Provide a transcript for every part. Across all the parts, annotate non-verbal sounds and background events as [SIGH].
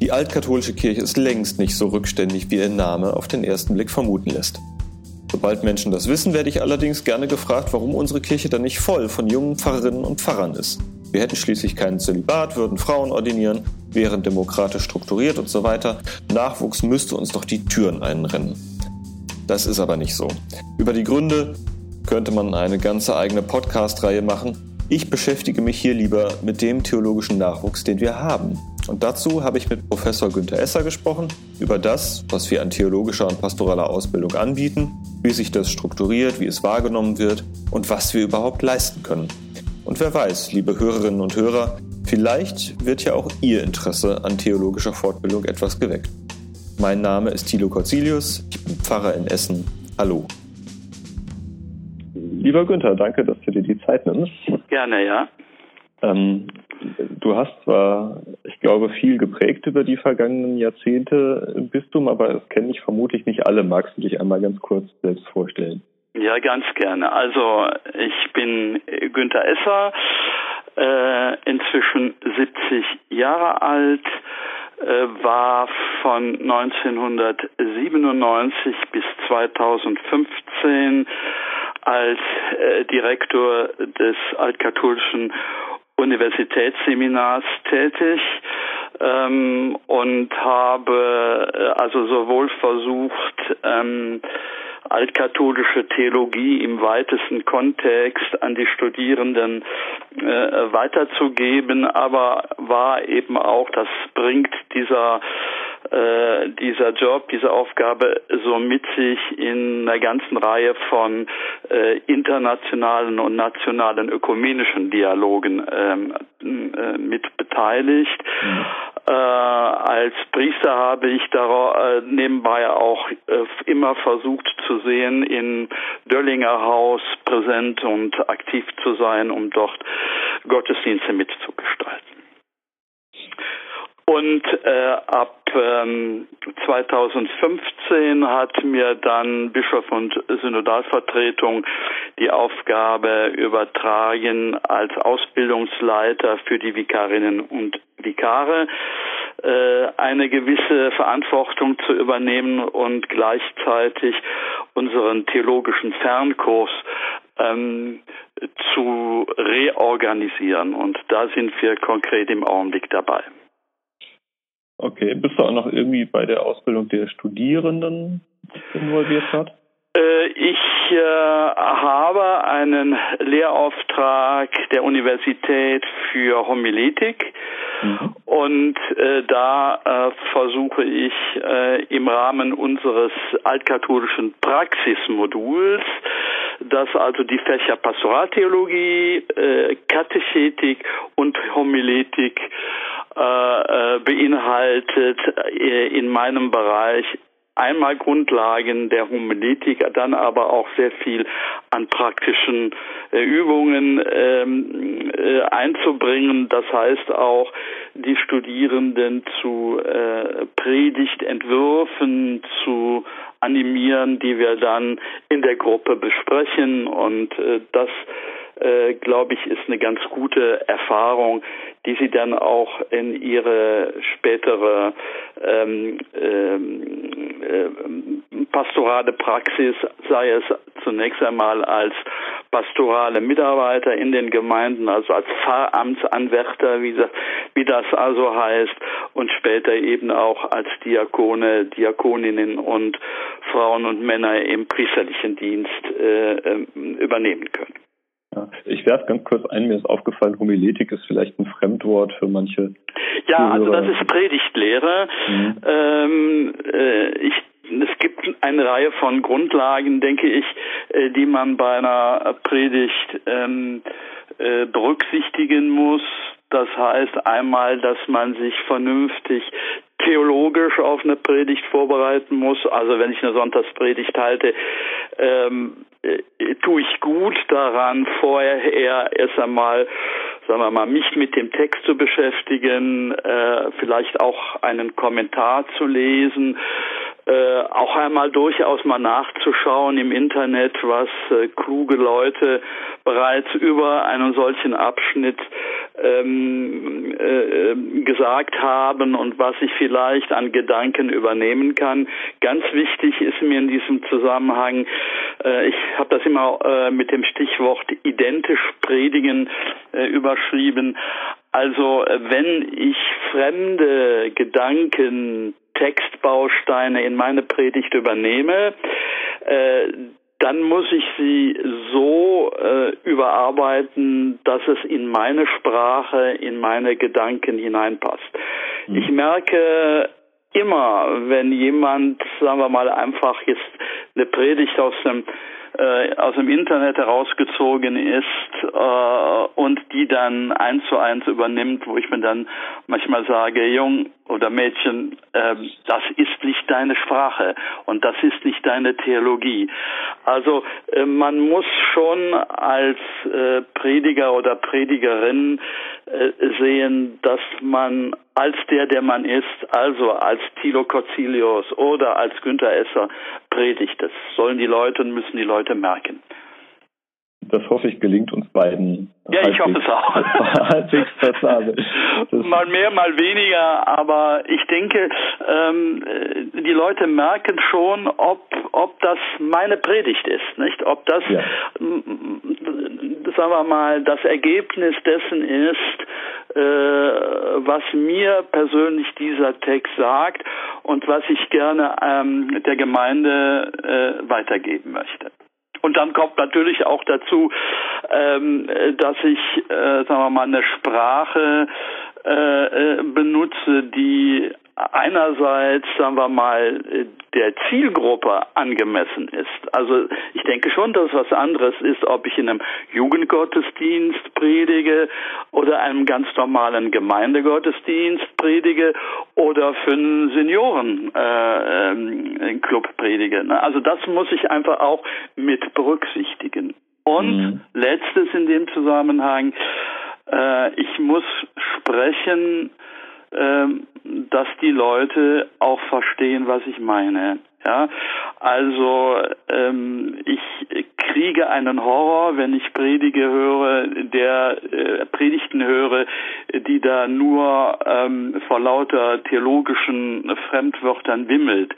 Die altkatholische Kirche ist längst nicht so rückständig, wie ihr Name auf den ersten Blick vermuten lässt. Sobald Menschen das wissen, werde ich allerdings gerne gefragt, warum unsere Kirche dann nicht voll von jungen Pfarrerinnen und Pfarrern ist. Wir hätten schließlich keinen Zölibat, würden Frauen ordinieren, wären demokratisch strukturiert und so weiter. Nachwuchs müsste uns doch die Türen einrennen. Das ist aber nicht so. Über die Gründe könnte man eine ganze eigene Podcast-Reihe machen. Ich beschäftige mich hier lieber mit dem theologischen Nachwuchs, den wir haben. Und dazu habe ich mit Professor Günther Esser gesprochen über das, was wir an theologischer und pastoraler Ausbildung anbieten, wie sich das strukturiert, wie es wahrgenommen wird und was wir überhaupt leisten können. Und wer weiß, liebe Hörerinnen und Hörer, vielleicht wird ja auch Ihr Interesse an theologischer Fortbildung etwas geweckt. Mein Name ist Thilo Corzilius, ich bin Pfarrer in Essen. Hallo. Lieber Günther, danke, dass du dir die Zeit nimmst. Gerne, ja. Ähm, du hast zwar, ich glaube, viel geprägt über die vergangenen Jahrzehnte im Bistum, aber das kenne ich vermutlich nicht alle. Magst du dich einmal ganz kurz selbst vorstellen? Ja, ganz gerne. Also ich bin Günther Esser, äh, inzwischen 70 Jahre alt, äh, war von 1997 bis 2015 als äh, Direktor des altkatholischen Universitätsseminars tätig ähm, und habe äh, also sowohl versucht, ähm, altkatholische Theologie im weitesten Kontext an die Studierenden äh, weiterzugeben, aber war eben auch, das bringt dieser äh, dieser Job, diese Aufgabe so mit sich in einer ganzen Reihe von äh, internationalen und nationalen ökumenischen Dialogen ähm, äh, mit beteiligt. Mhm. Äh, als Priester habe ich da äh, nebenbei auch äh, immer versucht zu sehen, in Döllinger Haus präsent und aktiv zu sein, um dort Gottesdienste mitzugestalten. Und äh, ab ähm, 2015 hat mir dann Bischof und Synodalvertretung die Aufgabe übertragen, als Ausbildungsleiter für die Vikarinnen und Vikare äh, eine gewisse Verantwortung zu übernehmen und gleichzeitig unseren theologischen Fernkurs ähm, zu reorganisieren. Und da sind wir konkret im Augenblick dabei. Okay, bist du auch noch irgendwie bei der Ausbildung der Studierenden involviert hat? Äh, ich äh, habe einen Lehrauftrag der Universität für Homiletik mhm. und äh, da äh, versuche ich im Rahmen unseres altkatholischen Praxismoduls, das also die Fächer Pastoraltheologie, Katechetik und Homiletik beinhaltet in meinem Bereich einmal Grundlagen der Homiletik, dann aber auch sehr viel an praktischen äh, Übungen ähm, äh, einzubringen. Das heißt auch, die Studierenden zu äh, Predigtentwürfen zu animieren, die wir dann in der Gruppe besprechen und äh, das äh, glaube ich, ist eine ganz gute Erfahrung, die sie dann auch in ihre spätere ähm, ähm, äh, pastorale Praxis, sei es zunächst einmal als pastorale Mitarbeiter in den Gemeinden, also als Pfarramtsanwärter, wie, wie das also heißt, und später eben auch als Diakone, Diakoninnen und Frauen und Männer im priesterlichen Dienst äh, ähm, übernehmen können. Ja, ich werfe ganz kurz ein, mir ist aufgefallen, Homiletik ist vielleicht ein Fremdwort für manche. Ja, also das ist Predigtlehre. Mhm. Ähm, äh, ich es gibt eine Reihe von Grundlagen, denke ich, äh, die man bei einer Predigt ähm, äh, berücksichtigen muss. Das heißt einmal, dass man sich vernünftig theologisch auf eine Predigt vorbereiten muss. Also wenn ich eine Sonntagspredigt halte, ähm, äh, tue ich gut daran, vorher erst einmal, sagen wir mal, mich mit dem Text zu beschäftigen, äh, vielleicht auch einen Kommentar zu lesen, äh, auch einmal durchaus mal nachzuschauen im Internet, was äh, kluge Leute bereits über einen solchen Abschnitt ähm, äh, gesagt haben und was ich vielleicht an Gedanken übernehmen kann. Ganz wichtig ist mir in diesem Zusammenhang, äh, ich habe das immer äh, mit dem Stichwort identisch predigen äh, überschrieben. Also äh, wenn ich fremde Gedanken, Textbausteine in meine Predigt übernehme, äh, dann muss ich sie so äh, überarbeiten, dass es in meine Sprache, in meine Gedanken hineinpasst. Mhm. Ich merke immer, wenn jemand, sagen wir mal, einfach jetzt eine Predigt aus dem äh, aus dem Internet herausgezogen ist äh, und die dann eins zu eins übernimmt, wo ich mir dann manchmal sage, Jung oder Mädchen, äh, das ist nicht deine Sprache und das ist nicht deine Theologie. Also äh, man muss schon als äh, Prediger oder Predigerin äh, sehen, dass man als der, der man ist, also als Thilo Corzilius oder als Günther Esser predigt. Das sollen die Leute und müssen die Leute merken. Das hoffe ich gelingt uns beiden. Ja, ich hoffe es auch. [LAUGHS] halbwegs mal mehr, mal weniger, aber ich denke, ähm, die Leute merken schon, ob, ob das meine Predigt ist, nicht? Ob das, ja. sagen wir mal, das Ergebnis dessen ist, äh, was mir persönlich dieser Text sagt und was ich gerne ähm, der Gemeinde äh, weitergeben möchte. Und dann kommt natürlich auch dazu, ähm, dass ich, äh, sagen wir mal, eine Sprache äh, äh benutze, die einerseits, sagen wir mal, der Zielgruppe angemessen ist. Also ich denke schon, dass was anderes ist, ob ich in einem Jugendgottesdienst predige oder einem ganz normalen Gemeindegottesdienst predige oder für einen Seniorenclub äh, predige. Ne? Also das muss ich einfach auch mit berücksichtigen. Und mhm. letztes in dem Zusammenhang, äh, ich muss sprechen, ähm, dass die Leute auch verstehen, was ich meine. Ja, also ähm, ich kriege einen Horror, wenn ich Predige höre, der äh, Predigten höre, die da nur ähm, vor lauter theologischen Fremdwörtern wimmelt.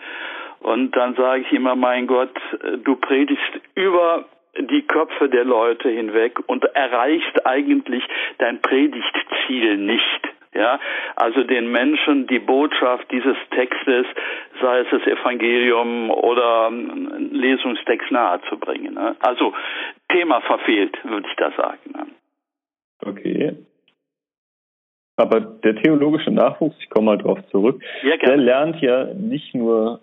Und dann sage ich immer, mein Gott, du predigst über die Köpfe der Leute hinweg und erreichst eigentlich dein Predigtziel nicht. Ja, also den Menschen die Botschaft dieses Textes, sei es das Evangelium oder ein Lesungstext nahezubringen. Ne? Also Thema verfehlt, würde ich da sagen. Ne? Okay. Aber der theologische Nachwuchs, ich komme mal drauf zurück, ja, der lernt ja nicht nur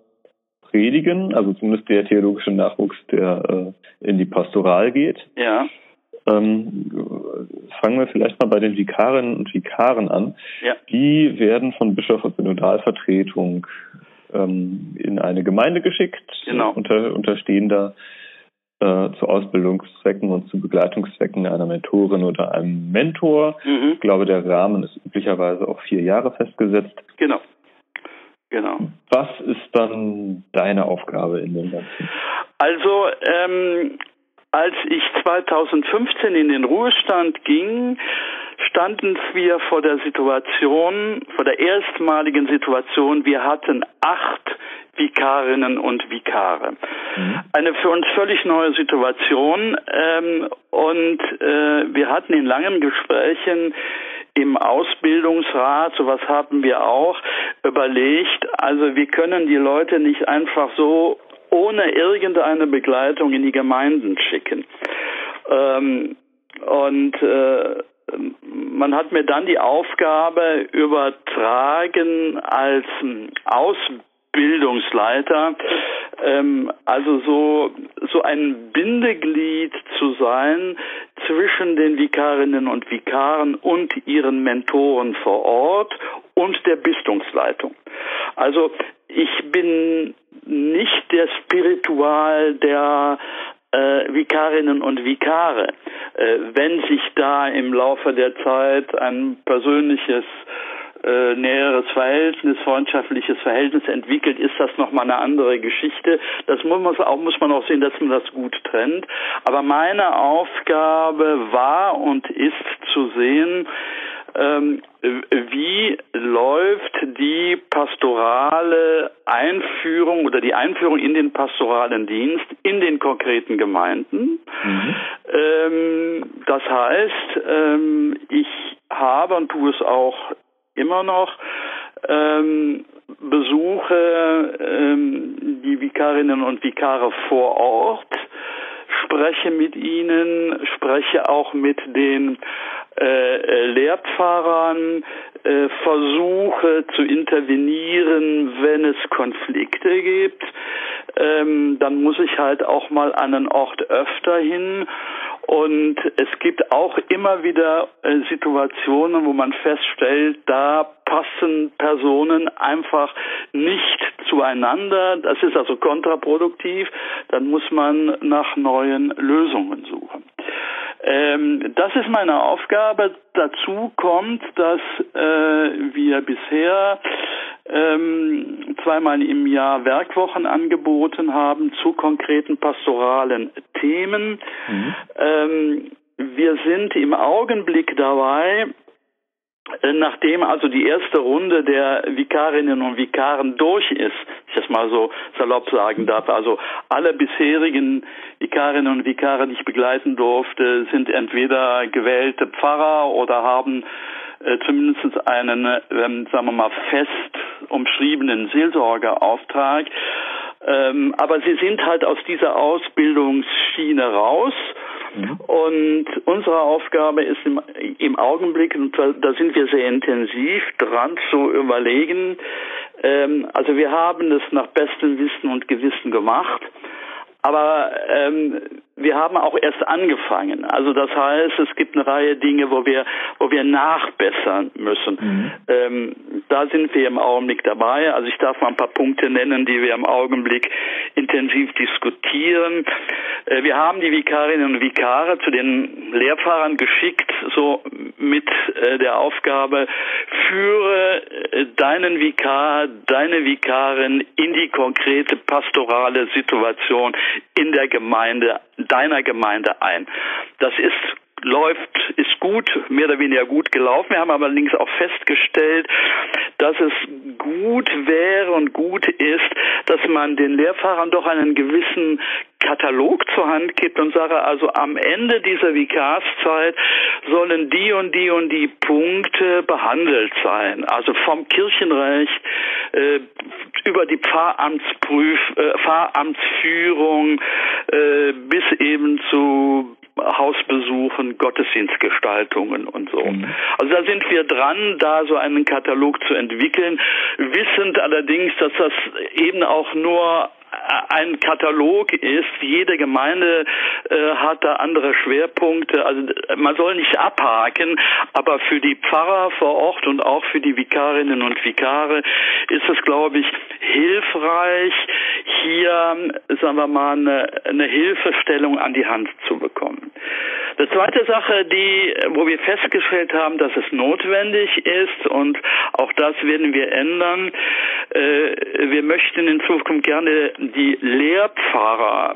predigen, also zumindest der theologische Nachwuchs, der äh, in die Pastoral geht. Ja ähm, fangen wir vielleicht mal bei den Vikarinnen und Vikaren an. Ja. Die werden von Bischof und Synodalvertretung ähm, in eine Gemeinde geschickt, genau. unter, unterstehen da äh, zu Ausbildungszwecken und zu Begleitungszwecken einer Mentorin oder einem Mentor. Mhm. Ich glaube, der Rahmen ist üblicherweise auf vier Jahre festgesetzt. Genau. Genau. Was ist dann deine Aufgabe in dem Ganzen? Also ähm, als ich 2015 in den Ruhestand ging, standen wir vor der Situation, vor der erstmaligen Situation, wir hatten acht Vikarinnen und Vikare. Mhm. Eine für uns völlig neue Situation ähm, und äh, wir hatten in langen Gesprächen im Ausbildungsrat, sowas haben wir auch, überlegt, also wir können die Leute nicht einfach so ohne irgendeine Begleitung in die Gemeinden schicken. Ähm, und äh, man hat mir dann die Aufgabe übertragen als Ausbildungsleiter, ähm, also so, so ein Bindeglied zu sein zwischen den Vikarinnen und Vikaren und ihren Mentoren vor Ort und der Bistungsleitung. Also ich bin nicht der Spiritual der äh, Vikarinnen und Vikare. Äh, wenn sich da im Laufe der Zeit ein persönliches äh, näheres Verhältnis, freundschaftliches Verhältnis entwickelt, ist das nochmal eine andere Geschichte. Das muss man, auch, muss man auch sehen, dass man das gut trennt. Aber meine Aufgabe war und ist zu sehen, ähm, wie läuft die pastorale Einführung oder die Einführung in den pastoralen Dienst in den konkreten Gemeinden. Mhm. Ähm, das heißt, ähm, ich habe und tue es auch immer noch, ähm, besuche ähm, die Vikarinnen und Vikare vor Ort, spreche mit ihnen, spreche auch mit den äh, Lehrpfarrern, äh, versuche zu intervenieren, wenn es Konflikte gibt. Ähm, dann muss ich halt auch mal an einen Ort öfter hin und es gibt auch immer wieder äh, Situationen, wo man feststellt, da passen Personen einfach nicht zueinander. Das ist also kontraproduktiv. Dann muss man nach neuen Lösungen suchen. Ähm, das ist meine Aufgabe. Dazu kommt, dass äh, wir bisher ähm, zweimal im Jahr Werkwochen angeboten haben zu konkreten pastoralen Themen. Mhm. Ähm, wir sind im Augenblick dabei, Nachdem also die erste Runde der Vikarinnen und Vikaren durch ist, ich das mal so salopp sagen darf, also alle bisherigen Vikarinnen und Vikare, die ich begleiten durfte, sind entweder gewählte Pfarrer oder haben äh, zumindest einen, ähm, sagen wir mal, fest umschriebenen Seelsorgeauftrag. Ähm, aber sie sind halt aus dieser Ausbildungsschiene raus. Mhm. Und unsere Aufgabe ist im, im Augenblick, und da, sind wir sehr intensiv dran zu überlegen, ähm, also wir haben das nach bestem Wissen und Gewissen gemacht. Aber ähm, wir haben auch erst angefangen. Also das heißt, es gibt eine Reihe Dinge, wo wir, wo wir nachbessern müssen. Mhm. Ähm, da sind wir im Augenblick dabei. Also ich darf mal ein paar Punkte nennen, die wir im Augenblick intensiv diskutieren. Äh, wir haben die Vikarinnen und Vikare zu den Lehrfahrern geschickt, so mit äh, der Aufgabe, führe äh, deinen Vikar, deine Vikarin in die konkrete pastorale Situation in der Gemeinde, deiner Gemeinde ein. Das ist läuft, ist gut, mehr oder weniger gut gelaufen. Wir haben allerdings auch festgestellt, dass es gut wäre und gut ist, dass man den Lehrfahrern doch einen gewissen Katalog zur Hand gibt und sage, also am Ende dieser Vikarszeit sollen die und die und die Punkte behandelt sein. Also vom Kirchenrecht äh, über die Pfarramtsprüf, äh, Pfarramtsführung äh, bis eben zu Hausbesuchen, Gottesdienstgestaltungen und so. Mhm. Also da sind wir dran, da so einen Katalog zu entwickeln, wissend allerdings, dass das eben auch nur ein Katalog ist. Jede Gemeinde äh, hat da andere Schwerpunkte. Also man soll nicht abhaken, aber für die Pfarrer vor Ort und auch für die Vikarinnen und Vikare ist es, glaube ich, hilfreich, hier, sagen wir mal, eine, eine Hilfestellung an die Hand zu bekommen. Die zweite Sache, die, wo wir festgestellt haben, dass es notwendig ist und auch das werden wir ändern. Äh, wir möchten in Zukunft gerne die Lehrpfarrer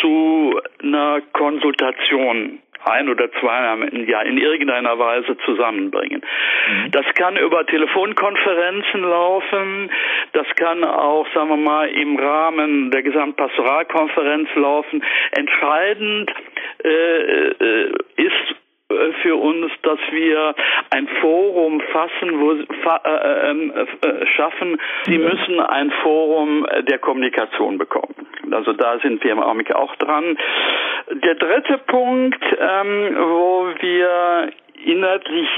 zu einer Konsultation ein oder zweimal im Jahr in irgendeiner Weise zusammenbringen. Mhm. Das kann über Telefonkonferenzen laufen, das kann auch, sagen wir mal, im Rahmen der Gesamtpastoralkonferenz laufen. Entscheidend äh, äh, ist für uns, dass wir ein Forum fassen, wo, fa, äh, ähm, äh, schaffen. Sie müssen ein Forum der Kommunikation bekommen. Also da sind wir im Augenblick auch dran. Der dritte Punkt, ähm, wo wir inhaltlich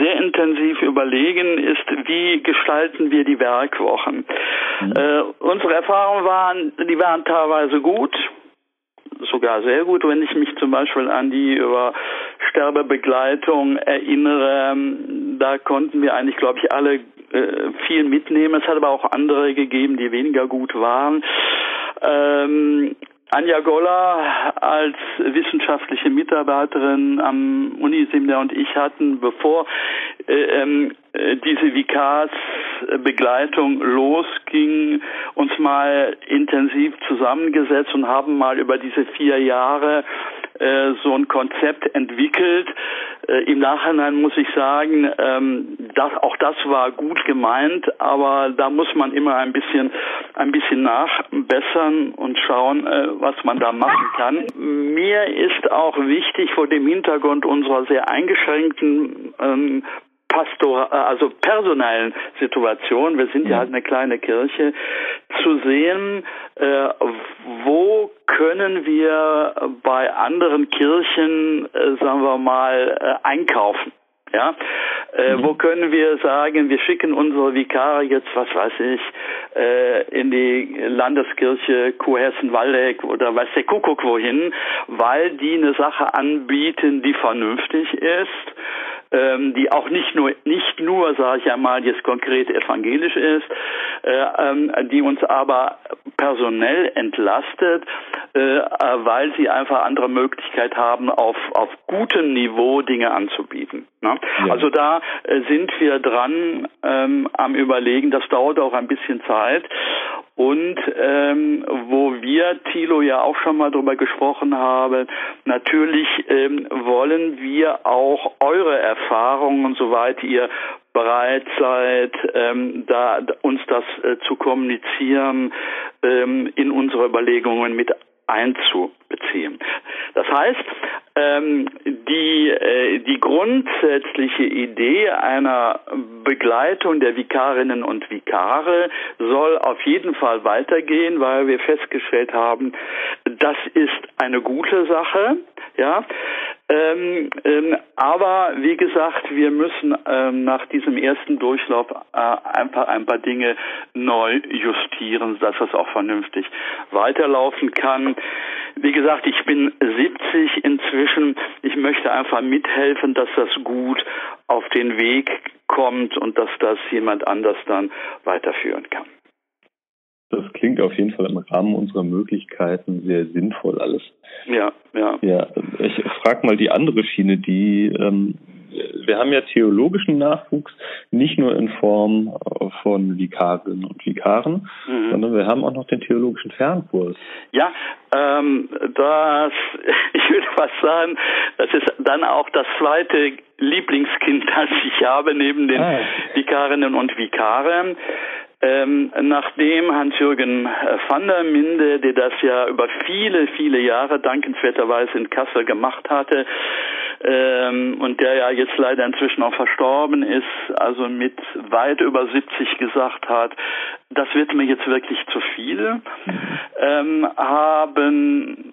sehr intensiv überlegen, ist, wie gestalten wir die Werkwochen. Mhm. Äh, unsere Erfahrungen waren, die waren teilweise gut, sogar sehr gut, wenn ich mich zum Beispiel an die über Sterbebegleitung erinnere. Da konnten wir eigentlich, glaube ich, alle äh, viel mitnehmen. Es hat aber auch andere gegeben, die weniger gut waren. Ähm, Anja Goller als wissenschaftliche Mitarbeiterin am Uniseminar und ich hatten, bevor äh, ähm, äh, diese Vikars-Begleitung losging, uns mal intensiv zusammengesetzt und haben mal über diese vier Jahre äh, so ein Konzept entwickelt. Äh, Im Nachhinein muss ich sagen, ähm, das, auch das war gut gemeint, aber da muss man immer ein bisschen, ein bisschen nachbessern und schauen, äh, was man da machen kann. Mir ist auch wichtig vor dem Hintergrund unserer sehr eingeschränkten ähm, Pastor, äh, also personellen Situation, wir sind ja halt eine kleine Kirche, zu sehen, äh, wo können wir bei anderen Kirchen, äh, sagen wir mal, äh, einkaufen. Ja, äh, mhm. wo können wir sagen, wir schicken unsere Vikare jetzt, was weiß ich, äh, in die Landeskirche Kurhessen-Waldeck oder weiß der Kuckuck wohin, weil die eine Sache anbieten, die vernünftig ist ähm, die auch nicht nur, nicht nur, sage ich einmal, jetzt konkret evangelisch ist, äh, ähm, die uns aber personell entlastet, äh, weil sie einfach andere Möglichkeit haben, auf, auf gutem Niveau Dinge anzubieten. Ne? Ja. Also da äh, sind wir dran ähm, am Überlegen, das dauert auch ein bisschen Zeit. Und ähm, wo wir, Thilo, ja auch schon mal drüber gesprochen haben, natürlich ähm, wollen wir auch eure Erfahrungen, soweit ihr bereit seid, ähm, da uns das äh, zu kommunizieren, ähm, in unsere Überlegungen mit einzubeziehen. Das heißt, ähm, die, äh, die grundsätzliche Idee einer Begleitung der Vikarinnen und Vikare soll auf jeden Fall weitergehen, weil wir festgestellt haben, das ist eine gute Sache. Ja, ähm, ähm, aber wie gesagt, wir müssen ähm, nach diesem ersten Durchlauf äh, einfach ein paar Dinge neu justieren, dass das auch vernünftig weiterlaufen kann. Wie gesagt, ich bin 70 inzwischen. Ich möchte einfach mithelfen, dass das gut auf den Weg kommt und dass das jemand anders dann weiterführen kann. Das klingt auf jeden Fall im Rahmen unserer Möglichkeiten sehr sinnvoll alles. Ja, ja. Ja, ich frage mal die andere Schiene, die ähm, wir haben ja theologischen Nachwuchs, nicht nur in Form von Vikarinnen und Vikaren, mhm. sondern wir haben auch noch den theologischen Fernkurs. Ja, ähm, das, [LAUGHS] ich würde fast sagen, das ist dann auch das zweite Lieblingskind, [LAUGHS] das ich habe, neben den ah. Vikarinnen und Vikaren. Ähm, nachdem Hans-Jürgen äh, van der Minde, der das ja über viele, viele Jahre dankenswerterweise in Kassel gemacht hatte, ähm, und der ja jetzt leider inzwischen auch verstorben ist, also mit weit über 70 gesagt hat, das wird mir jetzt wirklich zu viel, ähm, haben,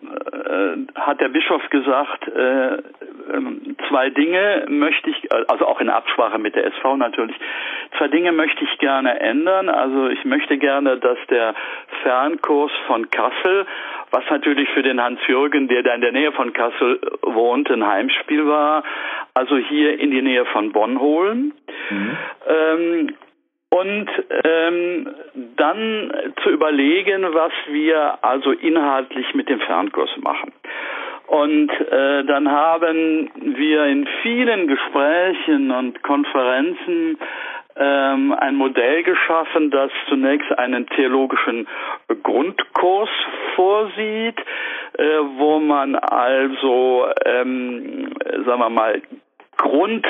hat der Bischof gesagt, äh, ähm, zwei Dinge möchte ich, also auch in Absprache mit der SV natürlich, zwei Dinge möchte ich gerne ändern. Also ich möchte gerne, dass der Fernkurs von Kassel, was natürlich für den Hans-Jürgen, der da in der Nähe von Kassel wohnt, ein Heimspiel war, also hier in die Nähe von Bonn holen. Mhm. Ähm, und ähm, dann zu überlegen, was wir also inhaltlich mit dem Fernkurs machen. Und äh, dann haben wir in vielen Gesprächen und Konferenzen ähm, ein Modell geschaffen, das zunächst einen theologischen Grundkurs vorsieht, äh, wo man also, ähm, sagen wir mal, Grund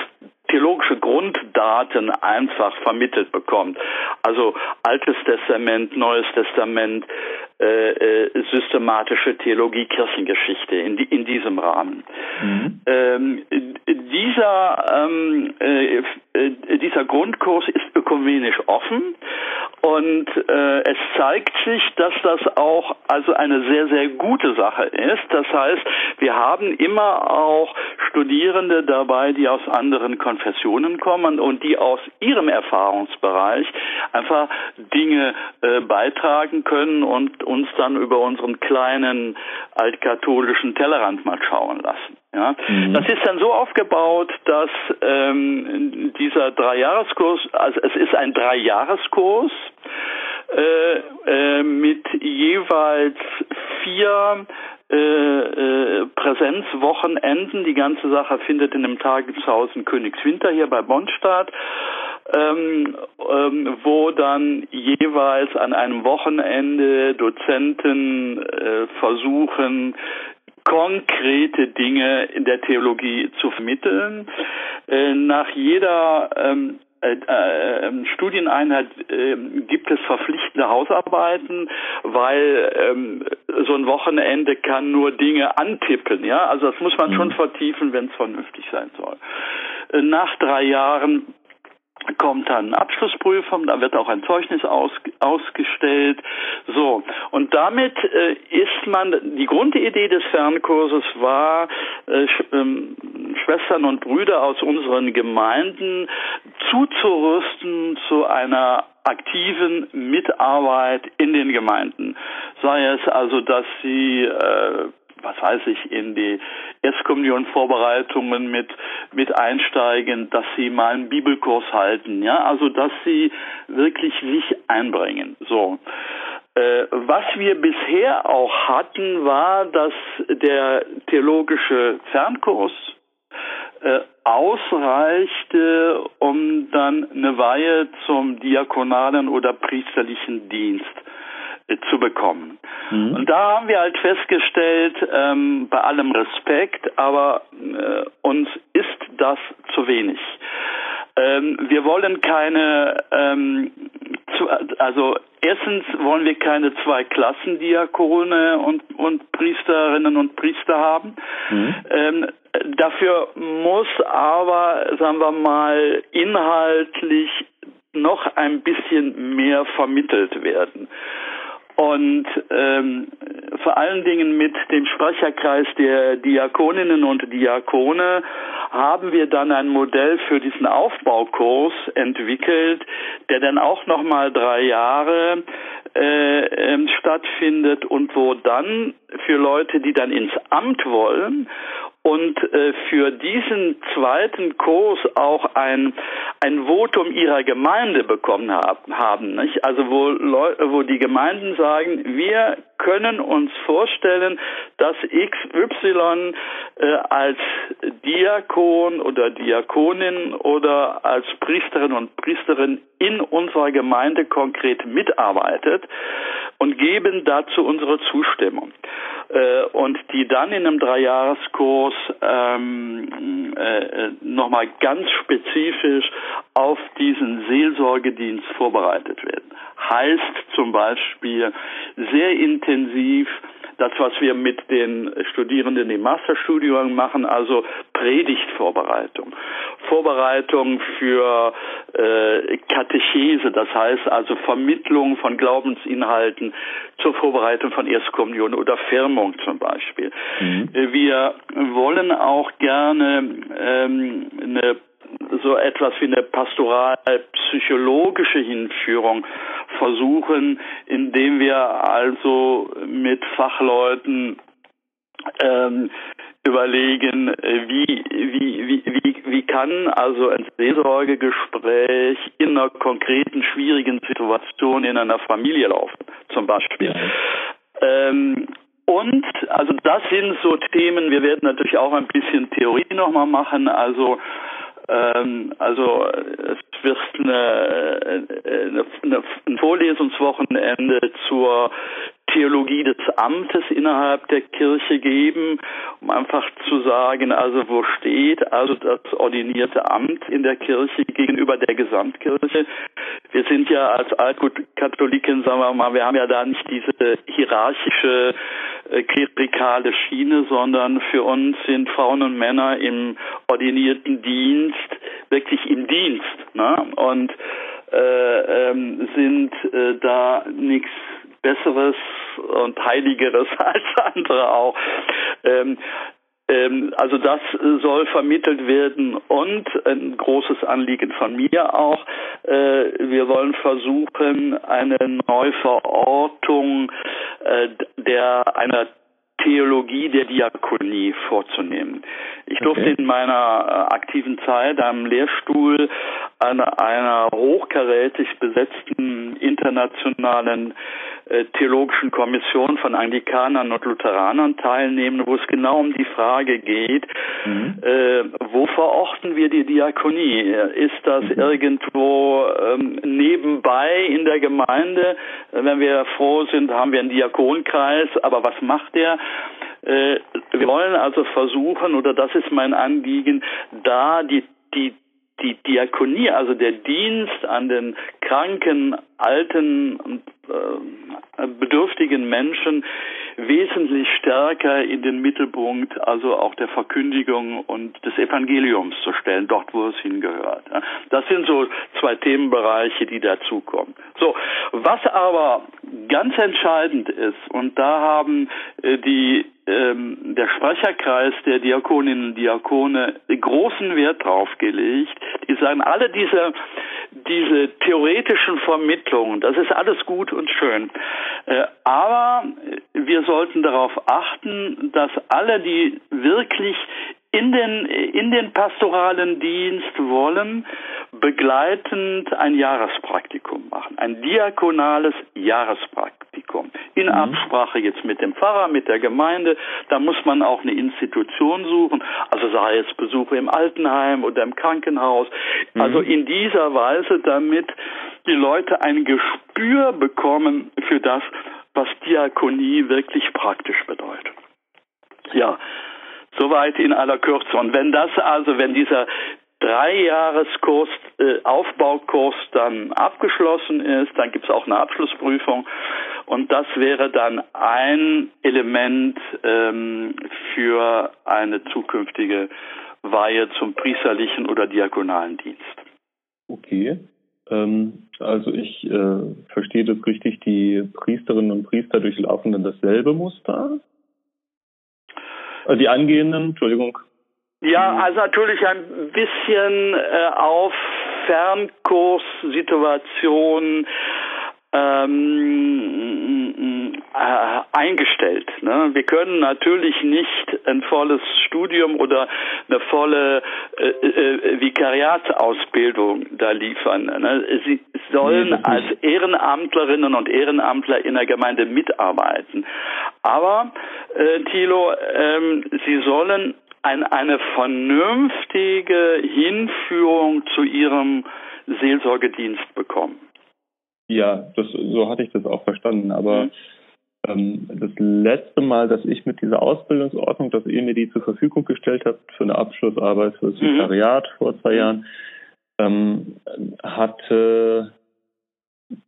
theologische Grunddaten einfach vermittelt bekommt. Also Altes Testament, Neues Testament, äh, äh, systematische Theologie, Kirchengeschichte in, die, in diesem Rahmen. Mhm. Ähm, dieser, ähm, äh, äh, dieser Grundkurs ist ökumenisch offen und es zeigt sich, dass das auch also eine sehr, sehr gute Sache ist. Das heißt, wir haben immer auch Studierende dabei, die aus anderen Konfessionen kommen und die aus ihrem Erfahrungsbereich einfach Dinge beitragen können und uns dann über unseren kleinen altkatholischen Tellerrand mal schauen lassen. Ja, mhm. das ist dann so aufgebaut, dass ähm, dieser Dreijahreskurs, also es ist ein Dreijahreskurs äh, äh, mit jeweils vier äh, äh, Präsenzwochenenden. Die ganze Sache findet in dem Tageshaus in Königswinter hier bei Bonn statt ähm, ähm, wo dann jeweils an einem Wochenende Dozenten äh, versuchen, konkrete Dinge in der Theologie zu vermitteln. Äh, nach jeder ähm, äh, äh, ähm, Studieneinheit äh, gibt es verpflichtende Hausarbeiten, weil ähm, so ein Wochenende kann nur Dinge antippen. Ja, also das muss man schon mhm. vertiefen, wenn es vernünftig sein soll. Äh, nach drei Jahren kommt dann Abschlussprüfung, da wird auch ein Zeugnis aus, ausgestellt. So, und damit äh, ist man, die Grundidee des Fernkurses war, äh, Sch ähm, Schwestern und Brüder aus unseren Gemeinden zuzurüsten zu einer aktiven Mitarbeit in den Gemeinden. Sei es also, dass sie äh, was weiß ich, in die Erstkommunion-Vorbereitungen mit, mit einsteigen, dass sie mal einen Bibelkurs halten, ja, also dass sie wirklich sich einbringen. So. Äh, was wir bisher auch hatten, war, dass der theologische Fernkurs äh, ausreichte, um dann eine Weihe zum diakonalen oder priesterlichen Dienst zu bekommen. Mhm. Und da haben wir halt festgestellt, ähm, bei allem Respekt, aber äh, uns ist das zu wenig. Ähm, wir wollen keine, ähm, zu, also erstens wollen wir keine zwei Klassen Diakone und, und Priesterinnen und Priester haben. Mhm. Ähm, dafür muss aber, sagen wir mal, inhaltlich noch ein bisschen mehr vermittelt werden. Und ähm, vor allen Dingen mit dem Sprecherkreis der Diakoninnen und Diakone haben wir dann ein Modell für diesen Aufbaukurs entwickelt, der dann auch nochmal drei Jahre äh, ähm, stattfindet und wo dann für Leute, die dann ins Amt wollen und äh, für diesen zweiten Kurs auch ein, ein Votum ihrer Gemeinde bekommen hab, haben. Nicht? Also wo, Leu wo die Gemeinden sagen, wir können uns vorstellen, dass XY äh, als Diakon oder Diakonin oder als Priesterin und Priesterin in unserer Gemeinde konkret mitarbeitet und geben dazu unsere Zustimmung. Äh, und die dann in einem Dreijahreskurs ähm, äh, nochmal ganz spezifisch auf diesen Seelsorgedienst vorbereitet werden. Heißt zum Beispiel sehr intensiv das, was wir mit den Studierenden im Masterstudium machen, also Predigtvorbereitung, Vorbereitung für äh, Katechese, das heißt also Vermittlung von Glaubensinhalten zur Vorbereitung von Erstkommunion oder Firmung zum Beispiel. Mhm. Wir wollen auch gerne ähm, eine so etwas wie eine pastoral-psychologische Hinführung versuchen, indem wir also mit Fachleuten ähm, überlegen, wie, wie, wie, wie, wie kann also ein Seelsorgegespräch in einer konkreten, schwierigen Situation in einer Familie laufen, zum Beispiel. Ja. Ähm, und also das sind so Themen, wir werden natürlich auch ein bisschen Theorie nochmal machen, also also es wird eine, eine, eine, ein Vorlesungswochenende zur Theologie des Amtes innerhalb der Kirche geben, um einfach zu sagen, also wo steht also das ordinierte Amt in der Kirche gegenüber der Gesamtkirche. Wir sind ja als Altkatholiken, sagen wir mal, wir haben ja da nicht diese hierarchische klerikale Schiene, sondern für uns sind Frauen und Männer im ordinierten Dienst wirklich im Dienst ne? und äh, ähm, sind äh, da nichts Besseres und Heiligeres [LAUGHS] als andere auch. Ähm, also das soll vermittelt werden und ein großes Anliegen von mir auch. Äh, wir wollen versuchen, eine Neuverortung äh, der einer Theologie der Diakonie vorzunehmen. Ich durfte okay. in meiner äh, aktiven Zeit am Lehrstuhl an einer hochkarätig besetzten internationalen äh, theologischen Kommission von Anglikanern und Lutheranern teilnehmen, wo es genau um die Frage geht, mhm. äh, wo verorten wir die Diakonie? Ist das mhm. irgendwo ähm, nebenbei in der Gemeinde? Wenn wir froh sind, haben wir einen Diakonkreis, aber was macht der? Äh, wir wollen also versuchen, oder das ist mein Anliegen, da die, die, die Diakonie, also der Dienst an den kranken, alten und äh, bedürftigen Menschen wesentlich stärker in den Mittelpunkt, also auch der Verkündigung und des Evangeliums zu stellen, dort wo es hingehört. Das sind so zwei Themenbereiche, die dazukommen. So, was aber ganz entscheidend ist, und da haben äh, die ähm, der Sprecherkreis der Diakoninnen und Diakone großen Wert drauf gelegt. Die sagen, alle diese, diese theoretischen Vermittlungen, das ist alles gut und schön. Äh, aber wir sollten darauf achten, dass alle, die wirklich in den, in den pastoralen Dienst wollen, begleitend ein Jahrespraktikum machen, ein diakonales Jahrespraktikum. In mhm. Absprache jetzt mit dem Pfarrer, mit der Gemeinde, da muss man auch eine Institution suchen, also sei es Besuche im Altenheim oder im Krankenhaus, mhm. also in dieser Weise, damit die Leute ein Gespür bekommen für das, was Diakonie wirklich praktisch bedeutet. Ja, Soweit in aller Kürze. Und wenn das also, wenn dieser Dreijahreskurs, äh, Aufbaukurs dann abgeschlossen ist, dann gibt es auch eine Abschlussprüfung und das wäre dann ein Element ähm, für eine zukünftige Weihe zum priesterlichen oder diakonalen Dienst. Okay. Ähm, also ich äh, verstehe das richtig, die Priesterinnen und Priester durchlaufen dann dasselbe Muster? Äh, die angehenden, Entschuldigung. Ja, also natürlich ein bisschen äh, auf Fernkurssituationen ähm, äh, eingestellt. Ne? Wir können natürlich nicht ein volles Studium oder eine volle äh, äh, Vikariatsausbildung da liefern. Ne? Sie sollen nee, als Ehrenamtlerinnen und Ehrenamtler in der Gemeinde mitarbeiten. Aber, äh, Thilo, ähm, sie sollen ein, eine vernünftige Hinführung zu ihrem Seelsorgedienst bekommen. Ja, das, so hatte ich das auch verstanden. Aber mhm. ähm, das letzte Mal, dass ich mit dieser Ausbildungsordnung, dass ihr mir die zur Verfügung gestellt habt für eine Abschlussarbeit für das mhm. Vikariat vor zwei Jahren, ähm, hatte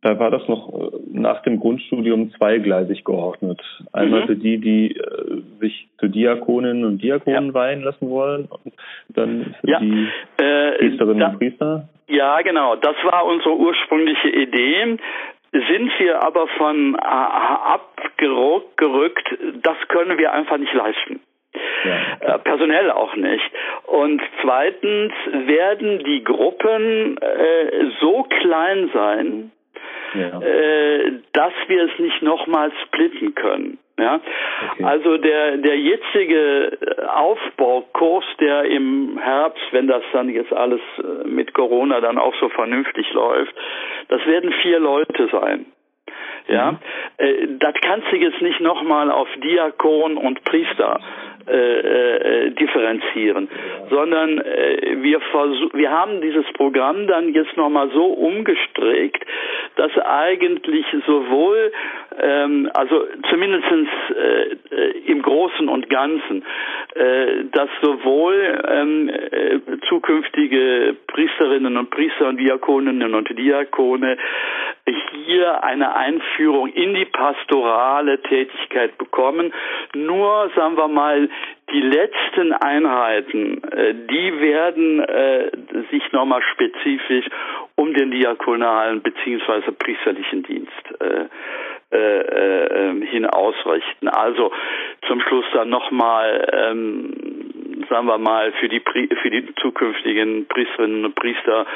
da war das noch äh, nach dem Grundstudium zweigleisig geordnet. Einmal mhm. für die, die äh, sich zu Diakoninnen und Diakonen ja. weihen lassen wollen und dann für ja. die äh, Priesterinnen da, und Priester. Ja, genau. Das war unsere ursprüngliche Idee. Sind wir aber von äh, abgerückt, das können wir einfach nicht leisten. Ja. Äh, personell auch nicht. Und zweitens werden die Gruppen äh, so klein sein, ja. äh, dass wir es nicht nochmal splitten können. Ja, okay. also der der jetzige Aufbaukurs, der im Herbst, wenn das dann jetzt alles äh, mit Corona dann auch so vernünftig läuft, das werden vier Leute sein. Ja, mhm. äh, das kannst du jetzt nicht nochmal auf Diakon und Priester äh, äh, differenzieren, sondern äh, wir wir haben dieses Programm dann jetzt nochmal so umgestrickt, dass eigentlich sowohl, ähm, also zumindestens äh, äh, im Großen und Ganzen, äh, dass sowohl ähm, äh, zukünftige Priesterinnen und Priester und Diakoninnen und Diakone hier eine Einführung in die pastorale Tätigkeit bekommen. Nur, sagen wir mal, die letzten Einheiten, äh, die werden äh, sich nochmal spezifisch um den diakonalen beziehungsweise priesterlichen Dienst äh, ähm, hin ausrichten. Also zum Schluss dann nochmal, ähm, sagen wir mal, für die, für die zukünftigen Priesterinnen und Priester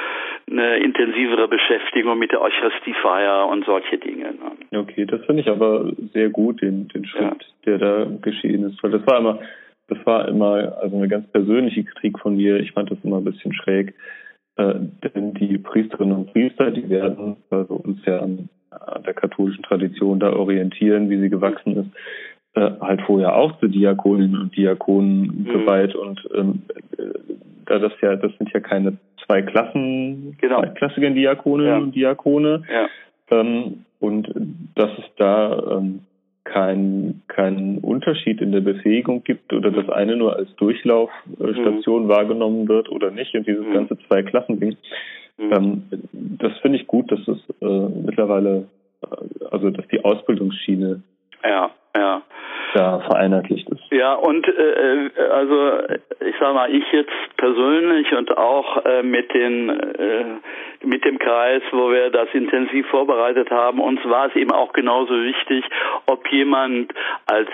eine intensivere Beschäftigung mit der Eucharistiefeier und solche Dinge. Ne? Okay, das finde ich aber sehr gut, den, den Schritt, ja. der da geschehen ist, weil das war immer, das war immer also eine ganz persönliche Kritik von mir. Ich fand das immer ein bisschen schräg, äh, denn die Priesterinnen und Priester, die werden also uns ja an an der katholischen Tradition da orientieren, wie sie gewachsen ist, äh, halt vorher auch zu Diakoninnen und Diakonen mhm. geweiht und ähm, äh, da das ja, das sind ja keine zwei Klassen, genau. zweiklassigen Diakoninnen ja. und Diakone. Ja. Ähm, und dass es da ähm, keinen kein Unterschied in der Befähigung gibt oder das eine nur als Durchlaufstation mhm. wahrgenommen wird oder nicht und dieses mhm. ganze Zwei-Klassen-Ding. Mhm. Ähm, das finde ich gut, dass es äh, mittlerweile, äh, also dass die Ausbildungsschiene ja, ja da vereinheitlicht ist. Ja, und äh, äh, also ich sage mal, ich jetzt persönlich und auch äh, mit den äh, mit dem Kreis, wo wir das intensiv vorbereitet haben, uns war es eben auch genauso wichtig, ob jemand als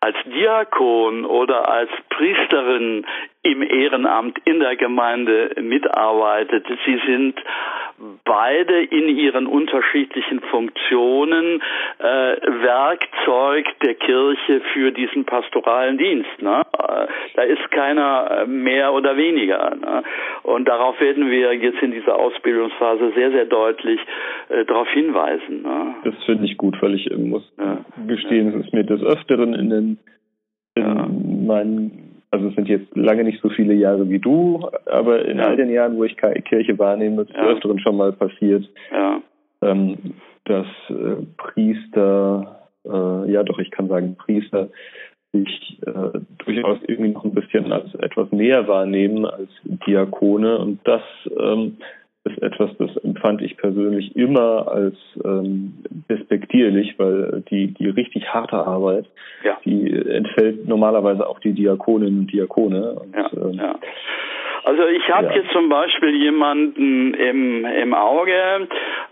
als Diakon oder als Priesterin im Ehrenamt in der Gemeinde mitarbeitet. Sie sind beide in ihren unterschiedlichen Funktionen äh, Werkzeug der Kirche für diesen pastoralen Dienst. Ne? Äh, da ist keiner äh, mehr oder weniger. Ne? Und darauf werden wir jetzt in dieser Ausbildungsphase sehr, sehr deutlich äh, darauf hinweisen. Ne? Das finde ich gut, weil ich muss ja. gestehen, es ist mir des Öfteren in den in ja. meinen also es sind jetzt lange nicht so viele Jahre wie du, aber in ja. all den Jahren, wo ich Kirche wahrnehme, ist ja. öfteren schon mal passiert, ja. ähm, dass äh, Priester, äh, ja doch, ich kann sagen Priester, sich äh, durchaus irgendwie noch ein bisschen als etwas mehr wahrnehmen als Diakone und das ähm, ist etwas, das empfand ich persönlich immer als ähm, despektierlich, weil die, die richtig harte Arbeit, ja. die entfällt normalerweise auch die Diakoninnen und Diakone. Und, ja, ähm, ja. Also ich habe ja. jetzt zum Beispiel jemanden im, im Auge,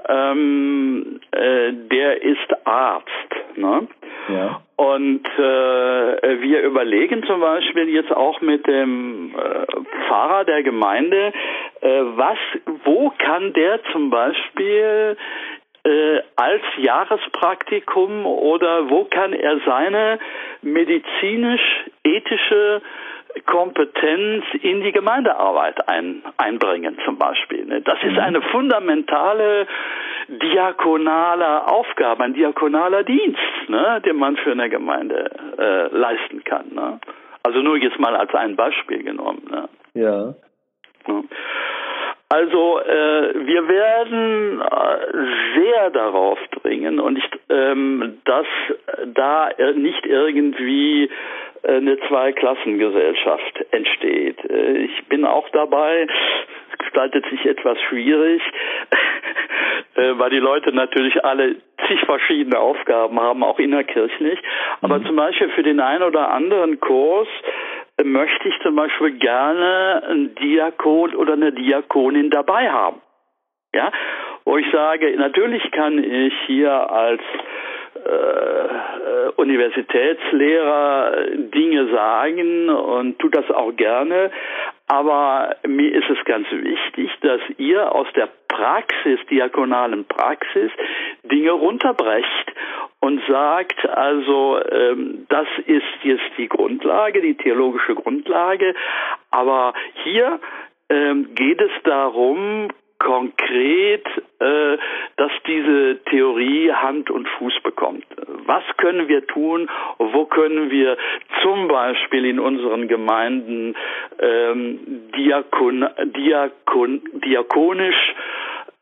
ähm, äh, der ist Arzt. Ne? Ja. Und äh, wir überlegen zum Beispiel jetzt auch mit dem äh, Pfarrer der Gemeinde, äh, was, wo kann der zum Beispiel äh, als Jahrespraktikum oder wo kann er seine medizinisch-ethische Kompetenz in die Gemeindearbeit ein, einbringen zum Beispiel. Ne? Das ist mhm. eine fundamentale diakonale Aufgabe, ein diakonaler Dienst, ne, den man für eine Gemeinde äh, leisten kann. Ne? Also nur jetzt mal als ein Beispiel genommen. Ne? Ja. Also äh, wir werden äh, sehr darauf dringen und ich, ähm, dass da nicht irgendwie äh, eine Zweiklassengesellschaft entsteht. Äh, ich bin auch dabei, es gestaltet sich etwas schwierig, [LAUGHS] weil die Leute natürlich alle zig verschiedene Aufgaben haben, auch innerkirchlich. Aber mhm. zum Beispiel für den einen oder anderen Kurs möchte ich zum Beispiel gerne einen Diakon oder eine Diakonin dabei haben. Ja, wo ich sage, natürlich kann ich hier als äh, Universitätslehrer Dinge sagen und tut das auch gerne. Aber mir ist es ganz wichtig, dass ihr aus der Praxis, diakonalen Praxis, Dinge runterbrecht und sagt, also ähm, das ist jetzt die Grundlage, die theologische Grundlage, aber hier ähm, geht es darum, konkret, äh, dass diese Theorie Hand und Fuß bekommt. Was können wir tun? Wo können wir zum Beispiel in unseren Gemeinden ähm, diakon, diakon, diakonisch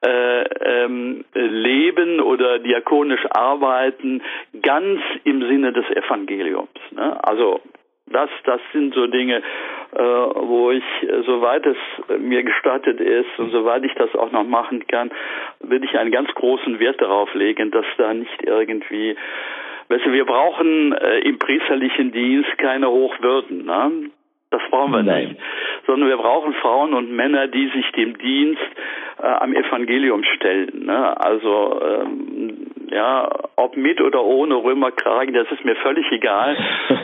äh, ähm, leben oder diakonisch arbeiten, ganz im Sinne des Evangeliums. Ne? Also das, das sind so Dinge, äh, wo ich, äh, soweit es mir gestattet ist und soweit ich das auch noch machen kann, will ich einen ganz großen Wert darauf legen, dass da nicht irgendwie, weißt du, wir brauchen äh, im priesterlichen Dienst keine Hochwürden. Ne? Das brauchen wir Nein. nicht. Sondern wir brauchen Frauen und Männer, die sich dem Dienst äh, am Evangelium stellen. Ne? Also ähm, ja, ob mit oder ohne Römerkragen, das ist mir völlig egal.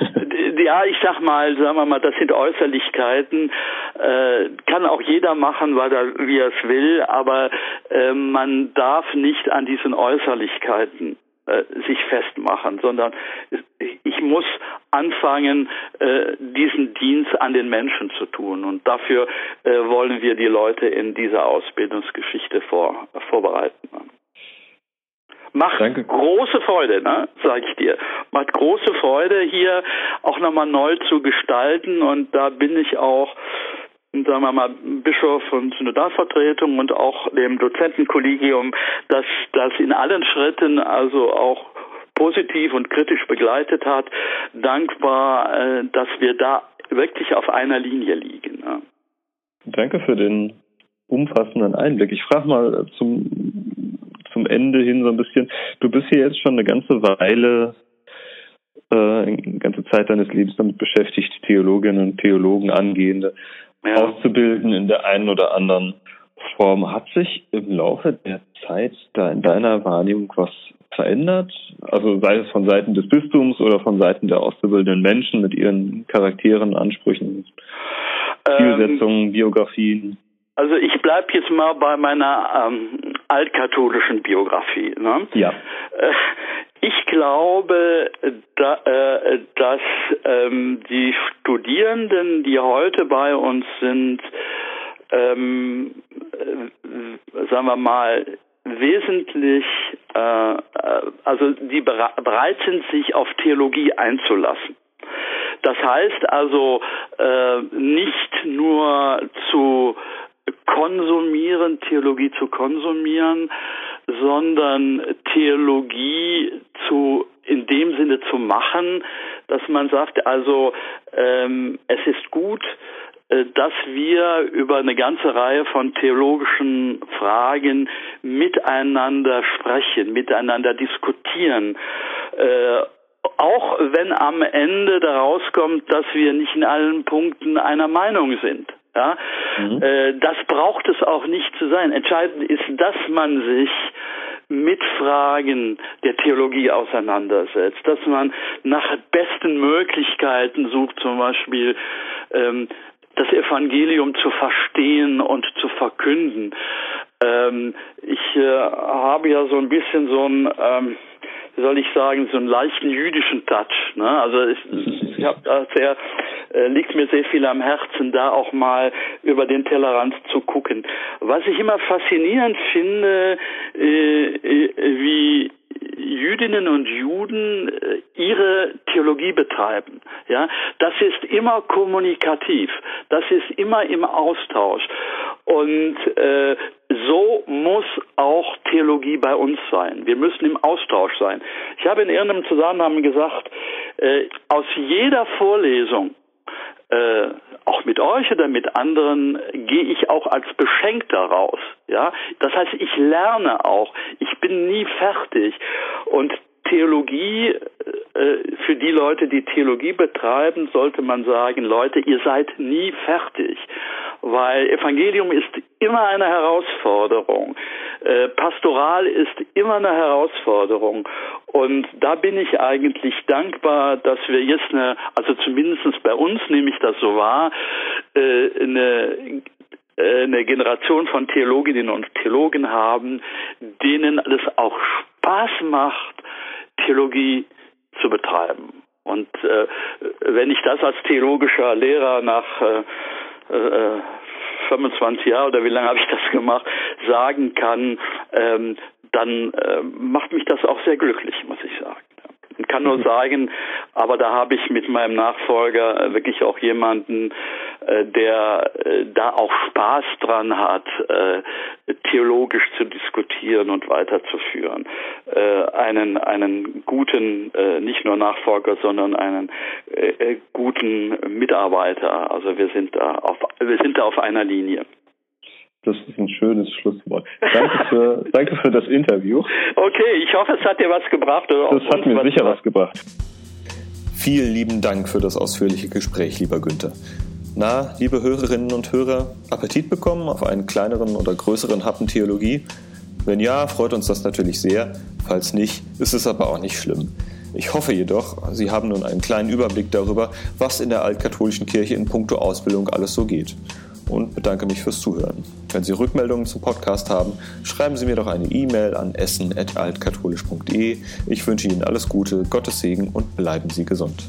[LAUGHS] ja, ich sag mal, sagen wir mal, das sind Äußerlichkeiten. Äh, kann auch jeder machen, weil er, wie er es will, aber äh, man darf nicht an diesen Äußerlichkeiten äh, sich festmachen, sondern ich muss anfangen, äh, diesen Dienst an den Menschen zu tun. Und dafür äh, wollen wir die Leute in dieser Ausbildungsgeschichte vor, vorbereiten. Macht Danke. große Freude, ne, sage ich dir. Macht große Freude, hier auch nochmal neu zu gestalten. Und da bin ich auch sagen wir mal, Bischof und Synodalvertretung und auch dem Dozentenkollegium, dass das in allen Schritten also auch positiv und kritisch begleitet hat, dankbar, äh, dass wir da wirklich auf einer Linie liegen. Danke für den umfassenden Einblick. Ich frage mal zum, zum Ende hin so ein bisschen, du bist hier jetzt schon eine ganze Weile äh, eine ganze Zeit deines Lebens damit beschäftigt, Theologinnen und Theologen angehende ja. auszubilden in der einen oder anderen Form. Hat sich im Laufe der Zeit da in deiner Wahrnehmung was verändert? Also sei es von Seiten des Bistums oder von Seiten der auszubildenden Menschen mit ihren Charakteren, Ansprüchen, Zielsetzungen, ähm, Biografien? Also ich bleibe jetzt mal bei meiner ähm, altkatholischen Biografie. Ne? Ja. Ich glaube, da, äh, dass ähm, die Studierenden, die heute bei uns sind, ähm, äh, sagen wir mal, wesentlich, äh, äh also die bereit sind, sich auf Theologie einzulassen. Das heißt also äh, nicht nur zu konsumieren, Theologie zu konsumieren, sondern Theologie zu in dem Sinne zu machen, dass man sagt, also ähm, es ist gut, äh, dass wir über eine ganze Reihe von theologischen Fragen miteinander sprechen, miteinander diskutieren. Äh, auch wenn am Ende daraus kommt, dass wir nicht in allen Punkten einer Meinung sind. Ja, mhm. äh, das braucht es auch nicht zu sein. Entscheidend ist, dass man sich mit Fragen der Theologie auseinandersetzt, dass man nach besten Möglichkeiten sucht, zum Beispiel ähm, das Evangelium zu verstehen und zu verkünden. Ähm, ich äh, habe ja so ein bisschen so ein ähm, wie soll ich sagen, so einen leichten jüdischen Touch. Ne? Also ich, ich habe da sehr, äh, liegt mir sehr viel am Herzen, da auch mal über den Tellerrand zu gucken. Was ich immer faszinierend finde, äh, äh, wie Jüdinnen und Juden ihre Theologie betreiben. Ja, das ist immer kommunikativ, das ist immer im Austausch und äh, so muss auch Theologie bei uns sein. Wir müssen im Austausch sein. Ich habe in irgendeinem Zusammenhang gesagt, äh, aus jeder Vorlesung äh, auch mit euch oder mit anderen gehe ich auch als Beschenkter raus. Ja, das heißt, ich lerne auch. Ich bin nie fertig. Und Theologie, äh, für die Leute, die Theologie betreiben, sollte man sagen, Leute, ihr seid nie fertig, weil Evangelium ist immer eine Herausforderung. Äh, Pastoral ist immer eine Herausforderung. Und da bin ich eigentlich dankbar, dass wir jetzt eine, also zumindest bei uns nehme ich das so wahr, äh, eine eine Generation von Theologinnen und Theologen haben, denen es auch Spaß macht, Theologie zu betreiben. Und äh, wenn ich das als theologischer Lehrer nach äh, äh, 25 Jahren oder wie lange habe ich das gemacht, sagen kann, ähm, dann äh, macht mich das auch sehr glücklich, muss ich sagen. Ich kann nur [LAUGHS] sagen, aber da habe ich mit meinem Nachfolger äh, wirklich auch jemanden, äh, der äh, da auch Spaß dran hat, theologisch zu diskutieren und weiterzuführen. Einen, einen guten, nicht nur Nachfolger, sondern einen guten Mitarbeiter. Also wir sind da auf, wir sind da auf einer Linie. Das ist ein schönes Schlusswort. Danke für, [LAUGHS] danke für das Interview. Okay, ich hoffe, es hat dir was gebracht. Oder das hat mir was sicher was gebracht. Vielen lieben Dank für das ausführliche Gespräch, lieber Günther. Na, liebe Hörerinnen und Hörer, Appetit bekommen auf einen kleineren oder größeren Happen Theologie? Wenn ja, freut uns das natürlich sehr. Falls nicht, ist es aber auch nicht schlimm. Ich hoffe jedoch, Sie haben nun einen kleinen Überblick darüber, was in der altkatholischen Kirche in puncto Ausbildung alles so geht und bedanke mich fürs Zuhören. Wenn Sie Rückmeldungen zum Podcast haben, schreiben Sie mir doch eine E-Mail an essen.altkatholisch.de. Ich wünsche Ihnen alles Gute, Gottes Segen und bleiben Sie gesund.